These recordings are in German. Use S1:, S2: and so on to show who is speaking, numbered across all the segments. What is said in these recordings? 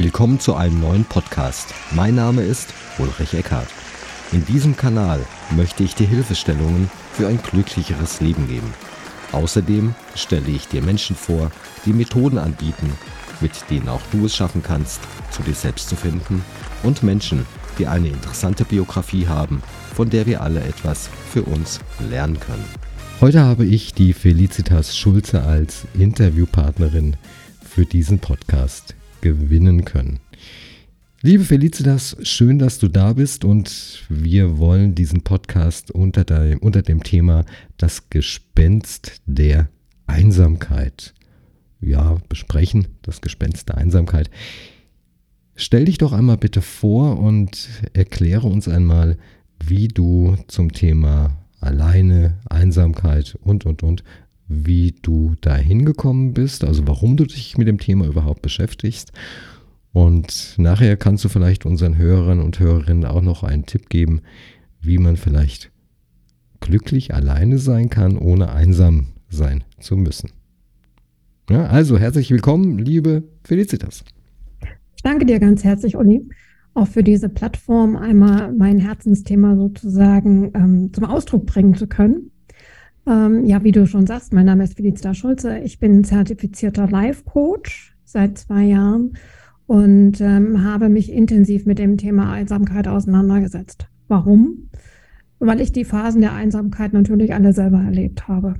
S1: Willkommen zu einem neuen Podcast. Mein Name ist Ulrich Eckhardt. In diesem Kanal möchte ich dir Hilfestellungen für ein glücklicheres Leben geben. Außerdem stelle ich dir Menschen vor, die Methoden anbieten, mit denen auch du es schaffen kannst, zu dir selbst zu finden und Menschen, die eine interessante Biografie haben, von der wir alle etwas für uns lernen können. Heute habe ich die Felicitas Schulze als Interviewpartnerin für diesen Podcast gewinnen können. Liebe Felicitas, schön, dass du da bist und wir wollen diesen Podcast unter dem, unter dem Thema das Gespenst der Einsamkeit ja, besprechen, das Gespenst der Einsamkeit. Stell dich doch einmal bitte vor und erkläre uns einmal, wie du zum Thema alleine, Einsamkeit und, und, und, wie du da hingekommen bist, also warum du dich mit dem Thema überhaupt beschäftigst. Und nachher kannst du vielleicht unseren Hörern und Hörerinnen auch noch einen Tipp geben, wie man vielleicht glücklich alleine sein kann, ohne einsam sein zu müssen. Ja, also herzlich willkommen, liebe Felicitas.
S2: Ich danke dir ganz herzlich, Uli, auch für diese Plattform, einmal mein Herzensthema sozusagen ähm, zum Ausdruck bringen zu können. Ähm, ja, wie du schon sagst, mein Name ist Felicitas Schulze. Ich bin zertifizierter Life-Coach seit zwei Jahren und ähm, habe mich intensiv mit dem Thema Einsamkeit auseinandergesetzt. Warum? Weil ich die Phasen der Einsamkeit natürlich alle selber erlebt habe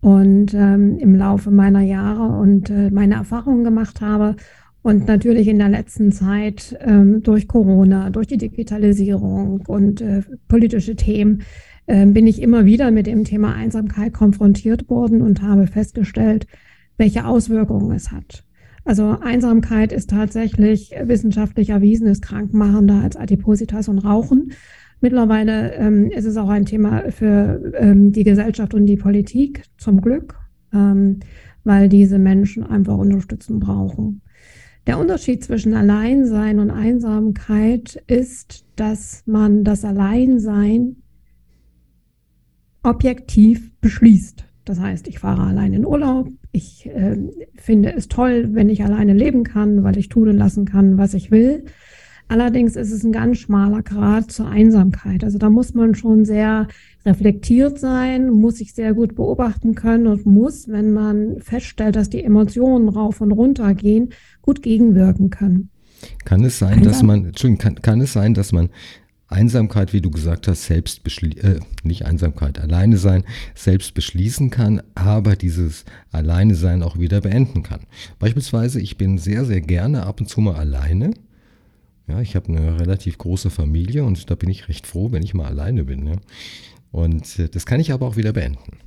S2: und ähm, im Laufe meiner Jahre und äh, meine Erfahrungen gemacht habe und natürlich in der letzten Zeit ähm, durch Corona, durch die Digitalisierung und äh, politische Themen bin ich immer wieder mit dem Thema Einsamkeit konfrontiert worden und habe festgestellt, welche Auswirkungen es hat. Also Einsamkeit ist tatsächlich wissenschaftlich erwiesen, ist krankmachender als Adipositas und Rauchen. Mittlerweile ähm, ist es auch ein Thema für ähm, die Gesellschaft und die Politik, zum Glück, ähm, weil diese Menschen einfach Unterstützung brauchen. Der Unterschied zwischen Alleinsein und Einsamkeit ist, dass man das Alleinsein objektiv beschließt. Das heißt, ich fahre allein in Urlaub. Ich äh, finde es toll, wenn ich alleine leben kann, weil ich tun und lassen kann, was ich will. Allerdings ist es ein ganz schmaler Grad zur Einsamkeit. Also da muss man schon sehr reflektiert sein, muss sich sehr gut beobachten können und muss, wenn man feststellt, dass die Emotionen rauf und runter gehen, gut gegenwirken können.
S1: Kann es sein, Einsam dass man, Entschuldigung, kann, kann es sein, dass man Einsamkeit, wie du gesagt hast, selbst äh, nicht Einsamkeit, alleine sein, selbst beschließen kann, aber dieses Alleine sein auch wieder beenden kann. Beispielsweise, ich bin sehr, sehr gerne ab und zu mal alleine. Ja, ich habe eine relativ große Familie und da bin ich recht froh, wenn ich mal alleine bin. Ja. Und äh, das kann ich aber auch wieder beenden.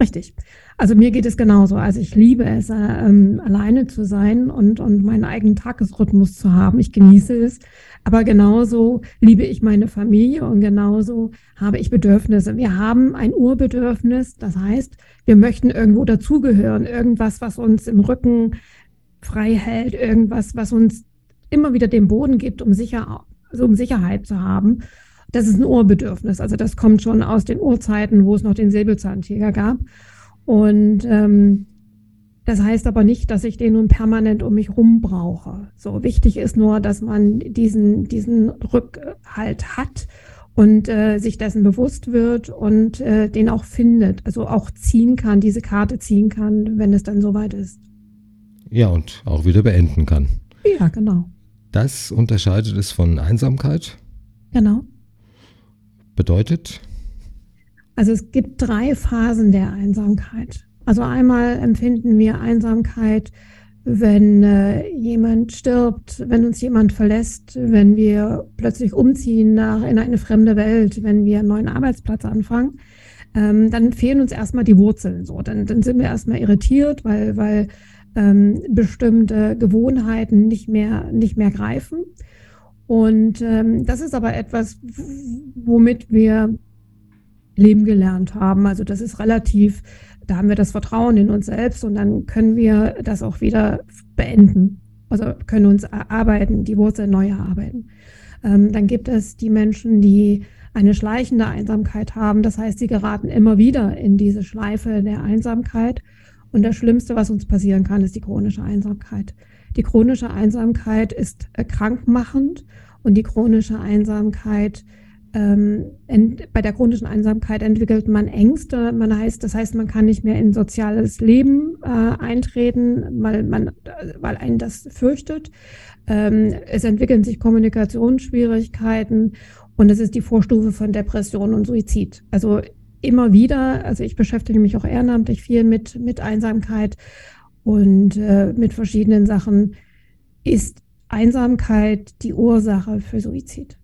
S2: Richtig. Also mir geht es genauso. Also ich liebe es, äh, ähm, alleine zu sein und, und meinen eigenen Tagesrhythmus zu haben. Ich genieße es. Aber genauso liebe ich meine Familie und genauso habe ich Bedürfnisse. Wir haben ein Urbedürfnis. Das heißt, wir möchten irgendwo dazugehören. Irgendwas, was uns im Rücken frei hält. Irgendwas, was uns immer wieder den Boden gibt, um, sicher, also um Sicherheit zu haben. Das ist ein Urbedürfnis. Also das kommt schon aus den Urzeiten, wo es noch den Säbelzahntiger gab. Und ähm, das heißt aber nicht, dass ich den nun permanent um mich rum brauche. So wichtig ist nur, dass man diesen, diesen Rückhalt hat und äh, sich dessen bewusst wird und äh, den auch findet, also auch ziehen kann, diese Karte ziehen kann, wenn es dann soweit ist.
S1: Ja, und auch wieder beenden kann.
S2: Ja, genau.
S1: Das unterscheidet es von Einsamkeit.
S2: Genau.
S1: Bedeutet?
S2: Also es gibt drei Phasen der Einsamkeit. Also einmal empfinden wir Einsamkeit, wenn äh, jemand stirbt, wenn uns jemand verlässt, wenn wir plötzlich umziehen nach, in eine fremde Welt, wenn wir einen neuen Arbeitsplatz anfangen. Ähm, dann fehlen uns erstmal die Wurzeln. So, dann, dann sind wir erstmal irritiert, weil, weil ähm, bestimmte Gewohnheiten nicht mehr, nicht mehr greifen. Und ähm, das ist aber etwas, womit wir leben gelernt haben. Also das ist relativ, da haben wir das Vertrauen in uns selbst und dann können wir das auch wieder beenden. Also können uns erarbeiten, die Wurzeln neu erarbeiten. Ähm, dann gibt es die Menschen, die eine schleichende Einsamkeit haben. Das heißt, sie geraten immer wieder in diese Schleife der Einsamkeit Und das Schlimmste, was uns passieren kann, ist die chronische Einsamkeit. Die chronische Einsamkeit ist äh, krankmachend und die chronische Einsamkeit ähm, ent, bei der chronischen Einsamkeit entwickelt man Ängste. Man heißt, das heißt, man kann nicht mehr in soziales Leben äh, eintreten, weil man, weil einen das fürchtet. Ähm, es entwickeln sich Kommunikationsschwierigkeiten und es ist die Vorstufe von Depression und Suizid. Also immer wieder, also ich beschäftige mich auch ehrenamtlich viel mit, mit Einsamkeit und äh, mit verschiedenen Sachen. Ist Einsamkeit die Ursache für Suizid?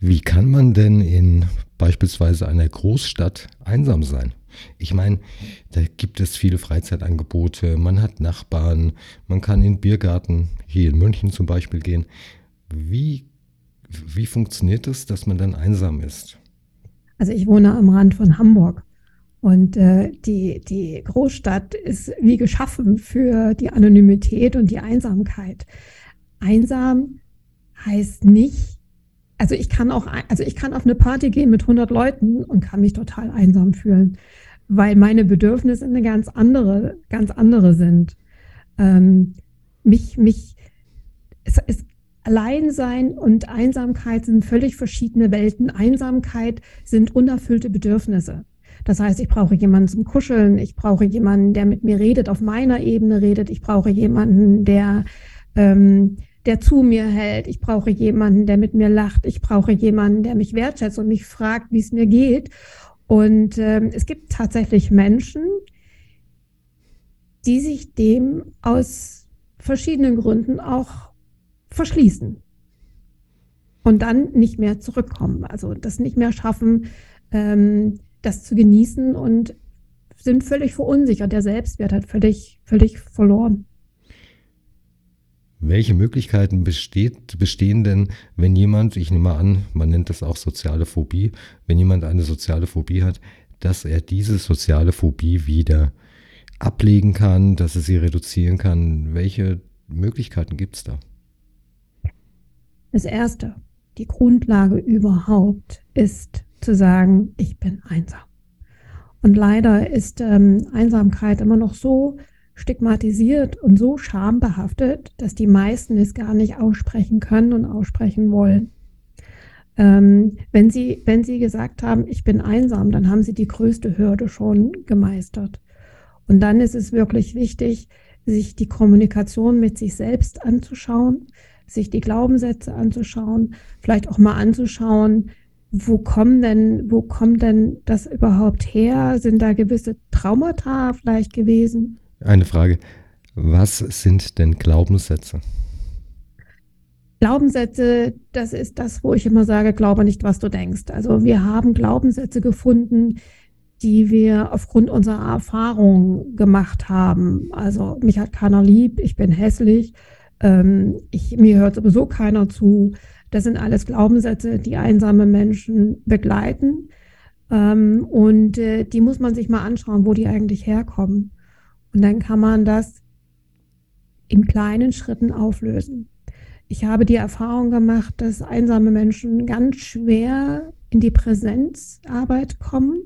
S1: Wie kann man denn in beispielsweise einer Großstadt einsam sein? Ich meine, da gibt es viele Freizeitangebote, man hat Nachbarn, man kann in Biergarten, hier in München zum Beispiel gehen. Wie, wie funktioniert es, dass man dann einsam ist?
S2: Also ich wohne am Rand von Hamburg und äh, die, die Großstadt ist wie geschaffen für die Anonymität und die Einsamkeit. Einsam heißt nicht, also ich kann auch, also ich kann auf eine Party gehen mit 100 Leuten und kann mich total einsam fühlen, weil meine Bedürfnisse eine ganz andere, ganz andere sind. Ähm, mich, mich, es ist Alleinsein und Einsamkeit sind völlig verschiedene Welten. Einsamkeit sind unerfüllte Bedürfnisse. Das heißt, ich brauche jemanden zum Kuscheln, ich brauche jemanden, der mit mir redet, auf meiner Ebene redet, ich brauche jemanden, der ähm, der zu mir hält. Ich brauche jemanden, der mit mir lacht. Ich brauche jemanden, der mich wertschätzt und mich fragt, wie es mir geht. Und ähm, es gibt tatsächlich Menschen, die sich dem aus verschiedenen Gründen auch verschließen und dann nicht mehr zurückkommen. Also das nicht mehr schaffen, ähm, das zu genießen und sind völlig verunsichert. Der Selbstwert hat völlig, völlig verloren.
S1: Welche Möglichkeiten besteht, bestehen denn, wenn jemand, ich nehme an, man nennt das auch soziale Phobie, wenn jemand eine soziale Phobie hat, dass er diese soziale Phobie wieder ablegen kann, dass er sie reduzieren kann? Welche Möglichkeiten gibt es da?
S2: Das Erste, die Grundlage überhaupt ist zu sagen, ich bin einsam. Und leider ist ähm, Einsamkeit immer noch so stigmatisiert und so schambehaftet, dass die meisten es gar nicht aussprechen können und aussprechen wollen. Ähm, wenn, sie, wenn sie gesagt haben, ich bin einsam, dann haben sie die größte Hürde schon gemeistert. Und dann ist es wirklich wichtig, sich die Kommunikation mit sich selbst anzuschauen, sich die Glaubenssätze anzuschauen, vielleicht auch mal anzuschauen, wo kommen denn, wo kommt denn das überhaupt her? Sind da gewisse Traumata vielleicht gewesen?
S1: Eine Frage. Was sind denn Glaubenssätze?
S2: Glaubenssätze, das ist das, wo ich immer sage, glaube nicht, was du denkst. Also wir haben Glaubenssätze gefunden, die wir aufgrund unserer Erfahrung gemacht haben. Also mich hat keiner lieb, ich bin hässlich, ähm, ich, mir hört sowieso keiner zu. Das sind alles Glaubenssätze, die einsame Menschen begleiten. Ähm, und äh, die muss man sich mal anschauen, wo die eigentlich herkommen. Und dann kann man das in kleinen Schritten auflösen. Ich habe die Erfahrung gemacht, dass einsame Menschen ganz schwer in die Präsenzarbeit kommen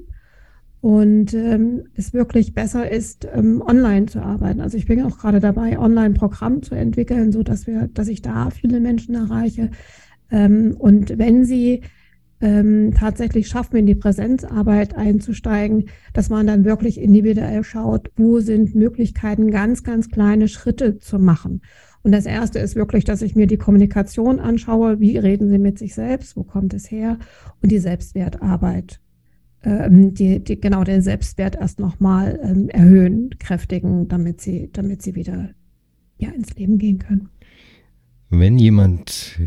S2: und ähm, es wirklich besser ist, ähm, online zu arbeiten. Also ich bin auch gerade dabei, Online-Programm zu entwickeln, so dass wir, dass ich da viele Menschen erreiche. Ähm, und wenn sie ähm, tatsächlich schaffen, in die Präsenzarbeit einzusteigen, dass man dann wirklich individuell schaut, wo sind Möglichkeiten, ganz, ganz kleine Schritte zu machen. Und das erste ist wirklich, dass ich mir die Kommunikation anschaue. Wie reden Sie mit sich selbst? Wo kommt es her? Und die Selbstwertarbeit. Ähm, die, die, genau den Selbstwert erst nochmal ähm, erhöhen, kräftigen, damit sie, damit sie wieder ja, ins Leben gehen können.
S1: Wenn jemand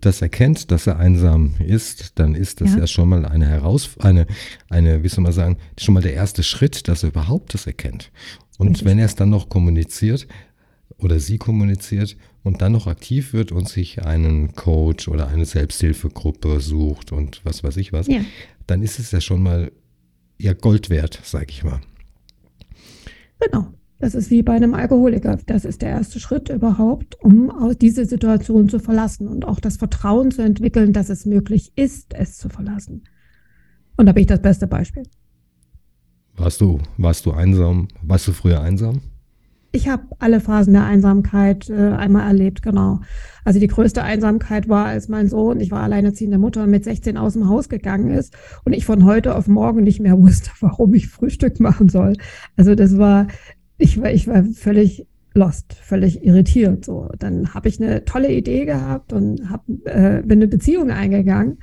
S1: das erkennt, dass er einsam ist, dann ist das ja, ja schon mal eine Herausforderung, eine, eine, wie soll man sagen, schon mal der erste Schritt, dass er überhaupt das erkennt. Und Richtig. wenn er es dann noch kommuniziert oder sie kommuniziert und dann noch aktiv wird und sich einen Coach oder eine Selbsthilfegruppe sucht und was weiß ich was, ja. dann ist es ja schon mal ja Gold wert, sag ich mal.
S2: Genau. Das ist wie bei einem Alkoholiker. Das ist der erste Schritt überhaupt, um aus diese Situation zu verlassen und auch das Vertrauen zu entwickeln, dass es möglich ist, es zu verlassen. Und da bin ich das beste Beispiel.
S1: Warst du, warst du einsam? Warst du früher einsam?
S2: Ich habe alle Phasen der Einsamkeit äh, einmal erlebt, genau. Also die größte Einsamkeit war, als mein Sohn, ich war alleinerziehende Mutter, mit 16 aus dem Haus gegangen ist und ich von heute auf morgen nicht mehr wusste, warum ich Frühstück machen soll. Also das war, ich war, ich war völlig lost, völlig irritiert. So, dann habe ich eine tolle Idee gehabt und hab, äh, bin eine Beziehung eingegangen.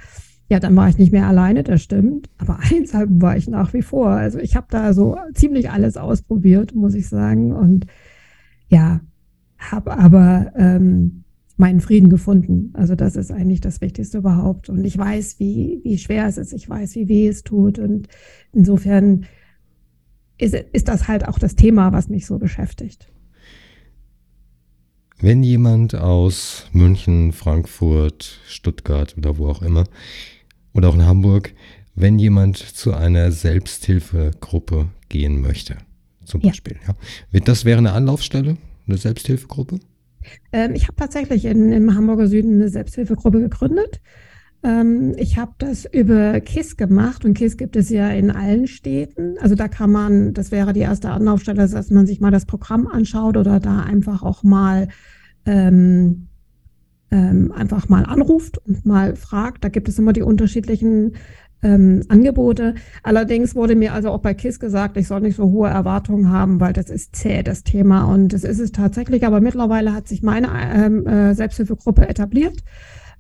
S2: Ja, dann war ich nicht mehr alleine, das stimmt. Aber einsam war ich nach wie vor. Also ich habe da so ziemlich alles ausprobiert, muss ich sagen. Und ja, habe aber ähm, meinen Frieden gefunden. Also das ist eigentlich das Wichtigste überhaupt. Und ich weiß, wie, wie schwer es ist. Ich weiß, wie weh es tut. Und insofern ist, ist das halt auch das Thema, was mich so beschäftigt.
S1: Wenn jemand aus München, Frankfurt, Stuttgart oder wo auch immer oder auch in Hamburg, wenn jemand zu einer Selbsthilfegruppe gehen möchte, zum Beispiel. Ja. ja. Das wäre eine Anlaufstelle, eine Selbsthilfegruppe?
S2: Ähm, ich habe tatsächlich in, im Hamburger Süden eine Selbsthilfegruppe gegründet. Ähm, ich habe das über KISS gemacht und KISS gibt es ja in allen Städten. Also da kann man, das wäre die erste Anlaufstelle, dass man sich mal das Programm anschaut oder da einfach auch mal ähm, ähm, einfach mal anruft und mal fragt. Da gibt es immer die unterschiedlichen ähm, Angebote. Allerdings wurde mir also auch bei KISS gesagt, ich soll nicht so hohe Erwartungen haben, weil das ist zäh, das Thema. Und das ist es tatsächlich. Aber mittlerweile hat sich meine ähm, äh, Selbsthilfegruppe etabliert.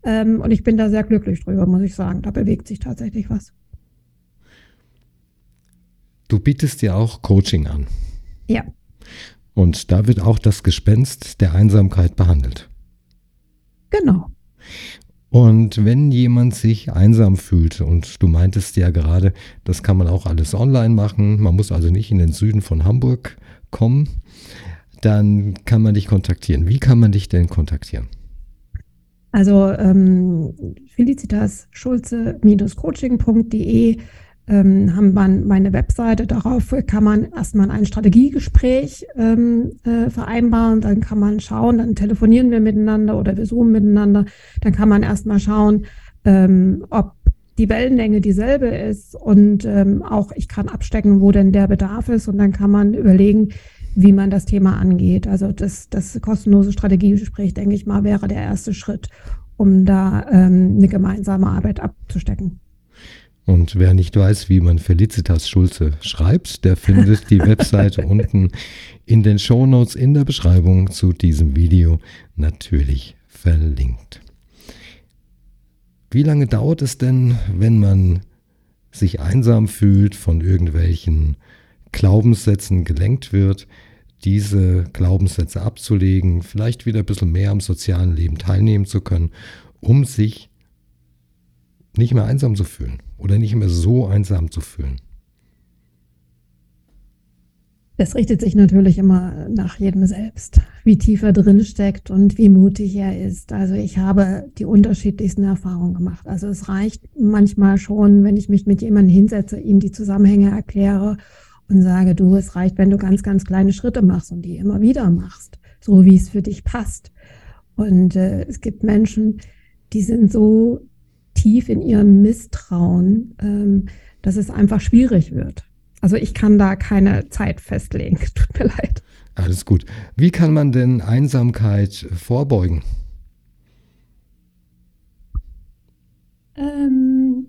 S2: Ähm, und ich bin da sehr glücklich drüber, muss ich sagen. Da bewegt sich tatsächlich was.
S1: Du bietest dir auch Coaching an.
S2: Ja.
S1: Und da wird auch das Gespenst der Einsamkeit behandelt.
S2: Genau.
S1: Und wenn jemand sich einsam fühlt, und du meintest ja gerade, das kann man auch alles online machen, man muss also nicht in den Süden von Hamburg kommen, dann kann man dich kontaktieren. Wie kann man dich denn kontaktieren?
S2: Also ähm, felicitas schulze-coaching.de ähm, haben man meine Webseite. Darauf kann man erstmal ein Strategiegespräch ähm, äh, vereinbaren. Dann kann man schauen, dann telefonieren wir miteinander oder wir zoomen miteinander. Dann kann man erstmal schauen, ähm, ob die Wellenlänge dieselbe ist und ähm, auch ich kann abstecken, wo denn der Bedarf ist und dann kann man überlegen, wie man das Thema angeht. Also das, das kostenlose Strategiegespräch, denke ich mal, wäre der erste Schritt, um da ähm, eine gemeinsame Arbeit abzustecken.
S1: Und wer nicht weiß, wie man Felicitas Schulze schreibt, der findet die Webseite unten in den Shownotes in der Beschreibung zu diesem Video natürlich verlinkt. Wie lange dauert es denn, wenn man sich einsam fühlt, von irgendwelchen Glaubenssätzen gelenkt wird, diese Glaubenssätze abzulegen, vielleicht wieder ein bisschen mehr am sozialen Leben teilnehmen zu können, um sich nicht mehr einsam zu fühlen oder nicht mehr so einsam zu fühlen?
S2: Das richtet sich natürlich immer nach jedem selbst, wie tief er drin steckt und wie mutig er ist. Also ich habe die unterschiedlichsten Erfahrungen gemacht. Also es reicht manchmal schon, wenn ich mich mit jemandem hinsetze, ihm die Zusammenhänge erkläre und sage, du, es reicht, wenn du ganz, ganz kleine Schritte machst und die immer wieder machst, so wie es für dich passt. Und äh, es gibt Menschen, die sind so tief in ihrem Misstrauen, ähm, dass es einfach schwierig wird. Also ich kann da keine Zeit festlegen. Tut mir leid.
S1: Alles gut. Wie kann man denn Einsamkeit vorbeugen?
S2: Ähm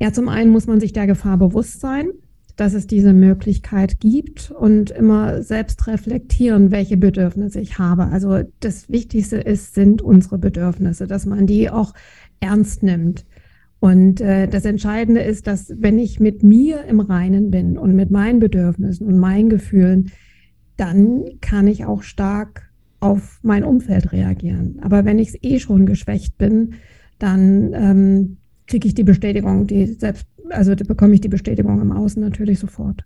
S2: ja, zum einen muss man sich der Gefahr bewusst sein dass es diese Möglichkeit gibt und immer selbst reflektieren, welche Bedürfnisse ich habe. Also das Wichtigste ist, sind unsere Bedürfnisse, dass man die auch ernst nimmt. Und äh, das Entscheidende ist, dass wenn ich mit mir im Reinen bin und mit meinen Bedürfnissen und meinen Gefühlen, dann kann ich auch stark auf mein Umfeld reagieren. Aber wenn ich eh schon geschwächt bin, dann ähm, kriege ich die Bestätigung, die selbst also da bekomme ich die Bestätigung im Außen natürlich sofort.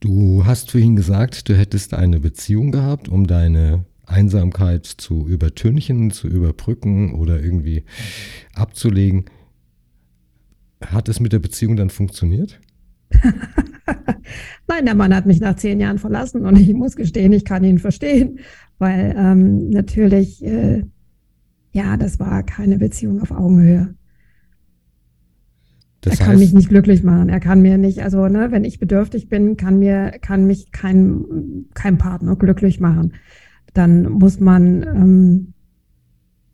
S1: Du hast vorhin gesagt, du hättest eine Beziehung gehabt, um deine Einsamkeit zu übertünchen, zu überbrücken oder irgendwie abzulegen. Hat es mit der Beziehung dann funktioniert?
S2: Nein, der Mann hat mich nach zehn Jahren verlassen und ich muss gestehen, ich kann ihn verstehen, weil ähm, natürlich, äh, ja, das war keine Beziehung auf Augenhöhe. Das er kann mich nicht glücklich machen. Er kann mir nicht, also ne, wenn ich bedürftig bin, kann mir, kann mich kein, kein Partner glücklich machen. Dann muss man, ähm,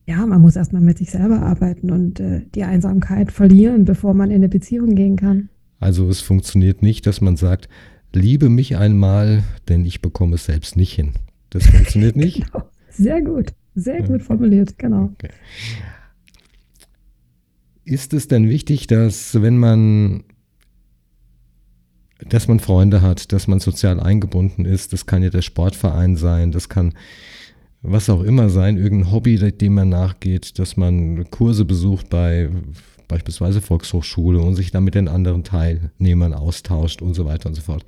S2: ja, man muss erstmal mit sich selber arbeiten und äh, die Einsamkeit verlieren, bevor man in eine Beziehung gehen kann.
S1: Also es funktioniert nicht, dass man sagt, liebe mich einmal, denn ich bekomme es selbst nicht hin. Das funktioniert nicht.
S2: genau. Sehr gut, sehr gut formuliert, genau. Okay.
S1: Ist es denn wichtig, dass wenn man dass man Freunde hat, dass man sozial eingebunden ist, das kann ja der Sportverein sein, das kann was auch immer sein, irgendein Hobby, dem man nachgeht, dass man Kurse besucht bei beispielsweise Volkshochschule und sich dann mit den anderen Teilnehmern austauscht und so weiter und so fort.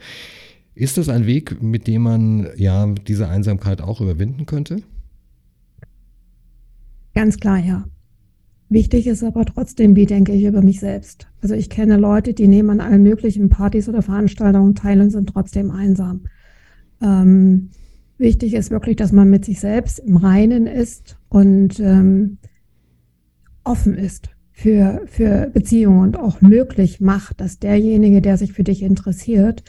S1: Ist das ein Weg, mit dem man ja diese Einsamkeit auch überwinden könnte?
S2: Ganz klar, ja. Wichtig ist aber trotzdem, wie denke ich über mich selbst. Also ich kenne Leute, die nehmen an allen möglichen Partys oder Veranstaltungen teil und sind trotzdem einsam. Ähm, wichtig ist wirklich, dass man mit sich selbst im Reinen ist und ähm, offen ist für, für Beziehungen und auch möglich macht, dass derjenige, der sich für dich interessiert,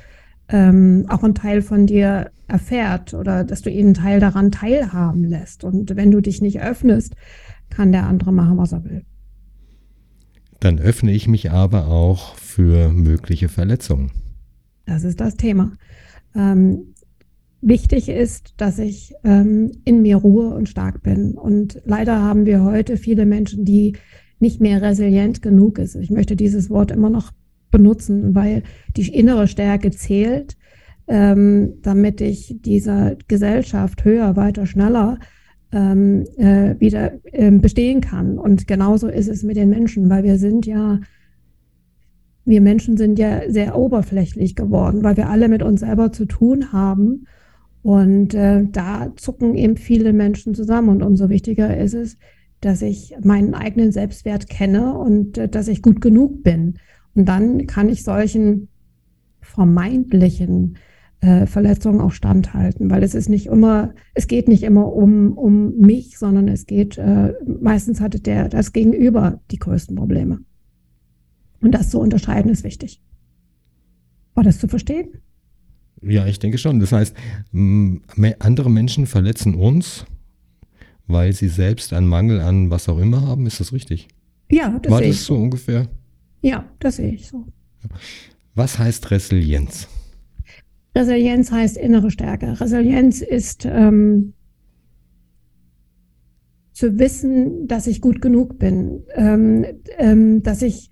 S2: ähm, auch einen Teil von dir erfährt oder dass du ihn einen Teil daran teilhaben lässt. Und wenn du dich nicht öffnest, kann der andere machen, was er will.
S1: Dann öffne ich mich aber auch für mögliche Verletzungen.
S2: Das ist das Thema. Ähm, wichtig ist, dass ich ähm, in mir Ruhe und stark bin. Und leider haben wir heute viele Menschen, die nicht mehr resilient genug ist. Ich möchte dieses Wort immer noch benutzen, weil die innere Stärke zählt, ähm, damit ich dieser Gesellschaft höher, weiter, schneller ähm, äh, wieder äh, bestehen kann. Und genauso ist es mit den Menschen, weil wir sind ja, wir Menschen sind ja sehr oberflächlich geworden, weil wir alle mit uns selber zu tun haben. Und äh, da zucken eben viele Menschen zusammen. Und umso wichtiger ist es, dass ich meinen eigenen Selbstwert kenne und äh, dass ich gut genug bin. Und dann kann ich solchen vermeintlichen äh, Verletzungen auch standhalten, weil es ist nicht immer, es geht nicht immer um, um mich, sondern es geht, äh, meistens hatte der, das Gegenüber die größten Probleme. Und das zu unterscheiden ist wichtig. War das zu verstehen?
S1: Ja, ich denke schon. Das heißt, andere Menschen verletzen uns, weil sie selbst einen Mangel an was auch immer haben. Ist das richtig?
S2: Ja,
S1: das War das so ungefähr?
S2: Ja, das sehe ich so.
S1: Was heißt Resilienz?
S2: Resilienz heißt innere Stärke. Resilienz ist ähm, zu wissen, dass ich gut genug bin, ähm, ähm, dass ich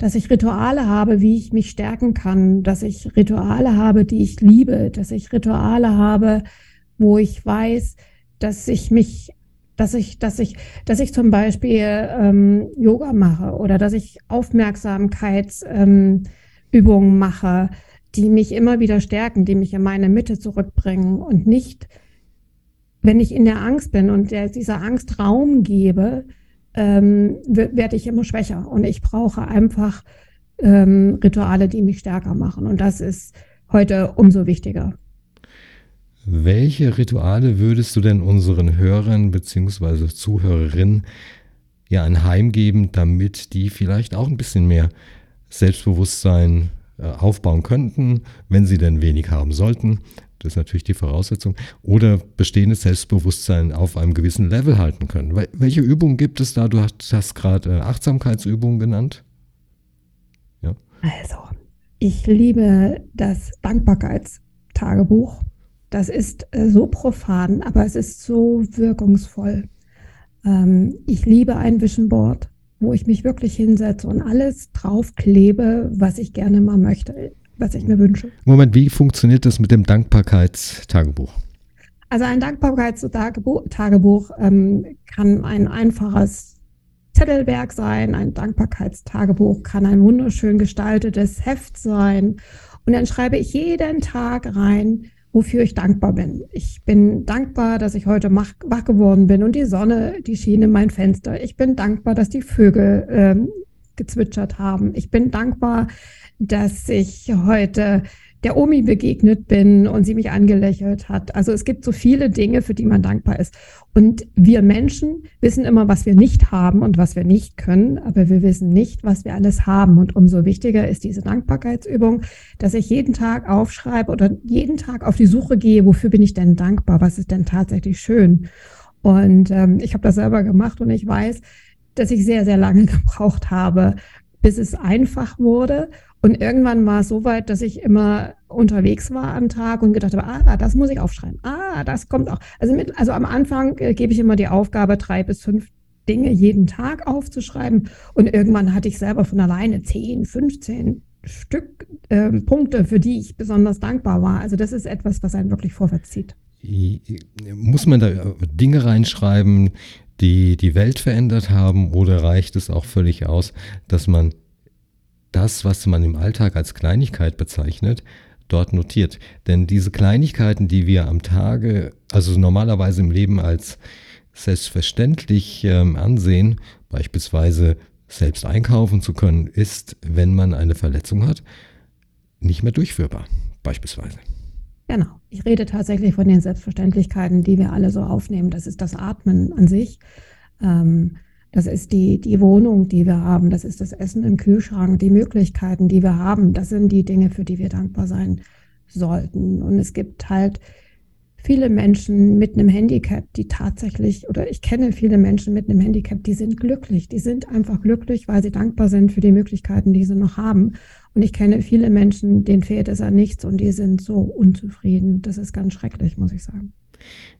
S2: dass ich Rituale habe, wie ich mich stärken kann, dass ich Rituale habe, die ich liebe, dass ich Rituale habe, wo ich weiß, dass ich mich, dass ich, dass ich, dass ich zum Beispiel ähm, Yoga mache oder dass ich Aufmerksamkeitsübungen ähm, mache, die mich immer wieder stärken, die mich in meine Mitte zurückbringen und nicht, wenn ich in der Angst bin und der, dieser Angst Raum gebe, ähm, werde ich immer schwächer und ich brauche einfach ähm, Rituale, die mich stärker machen und das ist heute umso wichtiger.
S1: Welche Rituale würdest du denn unseren Hörern bzw. Zuhörerinnen ja ein Heim geben, damit die vielleicht auch ein bisschen mehr Selbstbewusstsein äh, aufbauen könnten, wenn sie denn wenig haben sollten. Das ist natürlich die Voraussetzung. Oder bestehendes Selbstbewusstsein auf einem gewissen Level halten können. Welche Übungen gibt es da? Du hast gerade äh, Achtsamkeitsübungen genannt.
S2: Ja. Also, ich liebe das Dankbarkeitstagebuch. Das ist äh, so profan, aber es ist so wirkungsvoll. Ähm, ich liebe ein Vision Board wo ich mich wirklich hinsetze und alles draufklebe, was ich gerne mal möchte, was ich mir wünsche.
S1: Moment, wie funktioniert das mit dem Dankbarkeitstagebuch?
S2: Also ein Dankbarkeitstagebuch ähm, kann ein einfaches Zettelwerk sein, ein Dankbarkeitstagebuch kann ein wunderschön gestaltetes Heft sein. Und dann schreibe ich jeden Tag rein, wofür ich dankbar bin. Ich bin dankbar, dass ich heute wach, geworden bin und die Sonne, die schien in mein Fenster. Ich bin dankbar, dass die Vögel ähm, gezwitschert haben. Ich bin dankbar, dass ich heute der Omi begegnet bin und sie mich angelächelt hat. Also es gibt so viele Dinge, für die man dankbar ist. Und wir Menschen wissen immer, was wir nicht haben und was wir nicht können, aber wir wissen nicht, was wir alles haben. Und umso wichtiger ist diese Dankbarkeitsübung, dass ich jeden Tag aufschreibe oder jeden Tag auf die Suche gehe, wofür bin ich denn dankbar, was ist denn tatsächlich schön. Und ähm, ich habe das selber gemacht und ich weiß, dass ich sehr, sehr lange gebraucht habe, bis es einfach wurde. Und irgendwann war es so weit, dass ich immer unterwegs war am Tag und gedacht habe, ah, das muss ich aufschreiben. Ah, das kommt auch. Also, mit, also am Anfang äh, gebe ich immer die Aufgabe, drei bis fünf Dinge jeden Tag aufzuschreiben. Und irgendwann hatte ich selber von alleine 10, 15 Stück äh, Punkte, für die ich besonders dankbar war. Also das ist etwas, was einen wirklich vorwärts zieht.
S1: Muss man da Dinge reinschreiben, die die Welt verändert haben, oder reicht es auch völlig aus, dass man das, was man im Alltag als Kleinigkeit bezeichnet, dort notiert. Denn diese Kleinigkeiten, die wir am Tage, also normalerweise im Leben als selbstverständlich ähm, ansehen, beispielsweise selbst einkaufen zu können, ist, wenn man eine Verletzung hat, nicht mehr durchführbar, beispielsweise.
S2: Genau. Ich rede tatsächlich von den Selbstverständlichkeiten, die wir alle so aufnehmen. Das ist das Atmen an sich. Ähm, das ist die, die Wohnung, die wir haben. Das ist das Essen im Kühlschrank, die Möglichkeiten, die wir haben. Das sind die Dinge, für die wir dankbar sein sollten. Und es gibt halt viele Menschen mit einem Handicap, die tatsächlich, oder ich kenne viele Menschen mit einem Handicap, die sind glücklich. Die sind einfach glücklich, weil sie dankbar sind für die Möglichkeiten, die sie noch haben. Und ich kenne viele Menschen, denen fehlt es an nichts und die sind so unzufrieden. Das ist ganz schrecklich, muss ich sagen.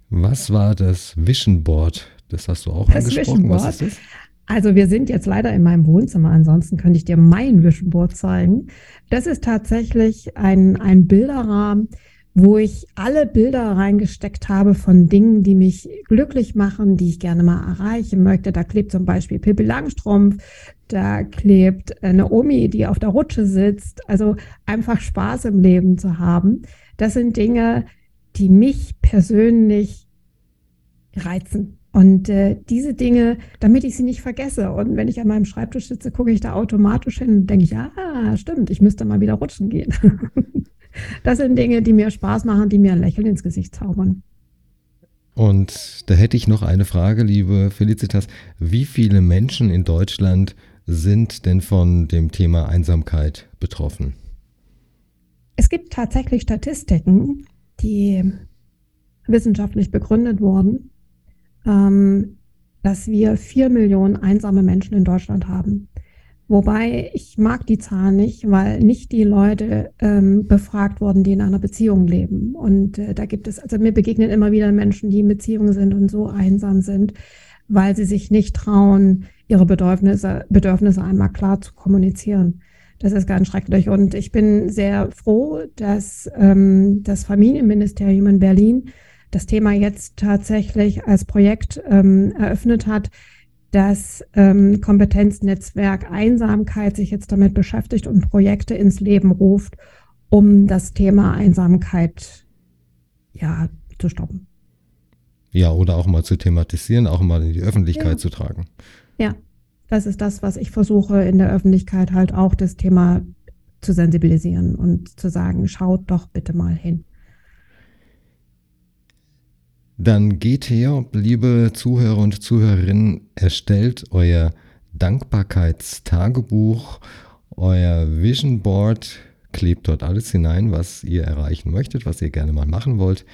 S1: Was war das Vision Board das hast du auch das angesprochen.
S2: Was ist das? Also wir sind jetzt leider in meinem Wohnzimmer, ansonsten könnte ich dir mein Vision Board zeigen. Das ist tatsächlich ein, ein Bilderrahmen, wo ich alle Bilder reingesteckt habe von Dingen, die mich glücklich machen, die ich gerne mal erreichen möchte. Da klebt zum Beispiel Pippi Langstrumpf, da klebt eine Omi, die auf der Rutsche sitzt. Also einfach Spaß im Leben zu haben. Das sind Dinge, die mich persönlich reizen. Und äh, diese Dinge, damit ich sie nicht vergesse. Und wenn ich an meinem Schreibtisch sitze, gucke ich da automatisch hin und denke ich, ah, stimmt, ich müsste mal wieder rutschen gehen. das sind Dinge, die mir Spaß machen, die mir ein Lächeln ins Gesicht zaubern.
S1: Und da hätte ich noch eine Frage, liebe Felicitas. Wie viele Menschen in Deutschland sind denn von dem Thema Einsamkeit betroffen?
S2: Es gibt tatsächlich Statistiken, die wissenschaftlich begründet wurden ähm, dass wir vier Millionen einsame Menschen in Deutschland haben. Wobei ich mag die Zahl nicht, weil nicht die Leute ähm, befragt wurden, die in einer Beziehung leben. Und äh, da gibt es, also mir begegnen immer wieder Menschen, die in Beziehungen sind und so einsam sind, weil sie sich nicht trauen, ihre Bedürfnisse, Bedürfnisse einmal klar zu kommunizieren. Das ist ganz schrecklich. Und ich bin sehr froh, dass ähm, das Familienministerium in Berlin das Thema jetzt tatsächlich als Projekt ähm, eröffnet hat, das ähm, Kompetenznetzwerk Einsamkeit sich jetzt damit beschäftigt und Projekte ins Leben ruft, um das Thema Einsamkeit ja zu stoppen.
S1: Ja, oder auch mal zu thematisieren, auch mal in die Öffentlichkeit ja. zu tragen.
S2: Ja, das ist das, was ich versuche in der Öffentlichkeit halt auch das Thema zu sensibilisieren und zu sagen, schaut doch bitte mal hin.
S1: Dann geht her, liebe Zuhörer und Zuhörerinnen, erstellt euer Dankbarkeitstagebuch, euer Vision Board, klebt dort alles hinein, was ihr erreichen möchtet, was ihr gerne mal machen wollt.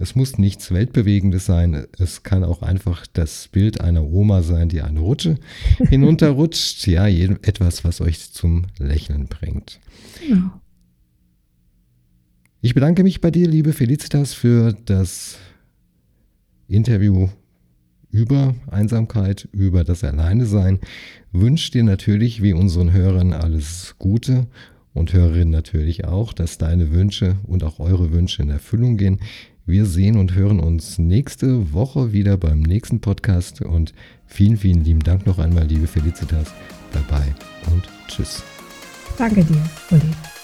S1: Es muss nichts Weltbewegendes sein. Es kann auch einfach das Bild einer Oma sein, die eine Rutsche hinunterrutscht. Ja, etwas, was euch zum Lächeln bringt. Ja. Ich bedanke mich bei dir, liebe Felicitas, für das Interview über Einsamkeit, über das Alleinesein, wünsche dir natürlich wie unseren Hörern alles Gute und Hörerinnen natürlich auch, dass deine Wünsche und auch eure Wünsche in Erfüllung gehen. Wir sehen und hören uns nächste Woche wieder beim nächsten Podcast und vielen, vielen lieben Dank noch einmal, liebe Felicitas, dabei und tschüss.
S2: Danke dir, Uli.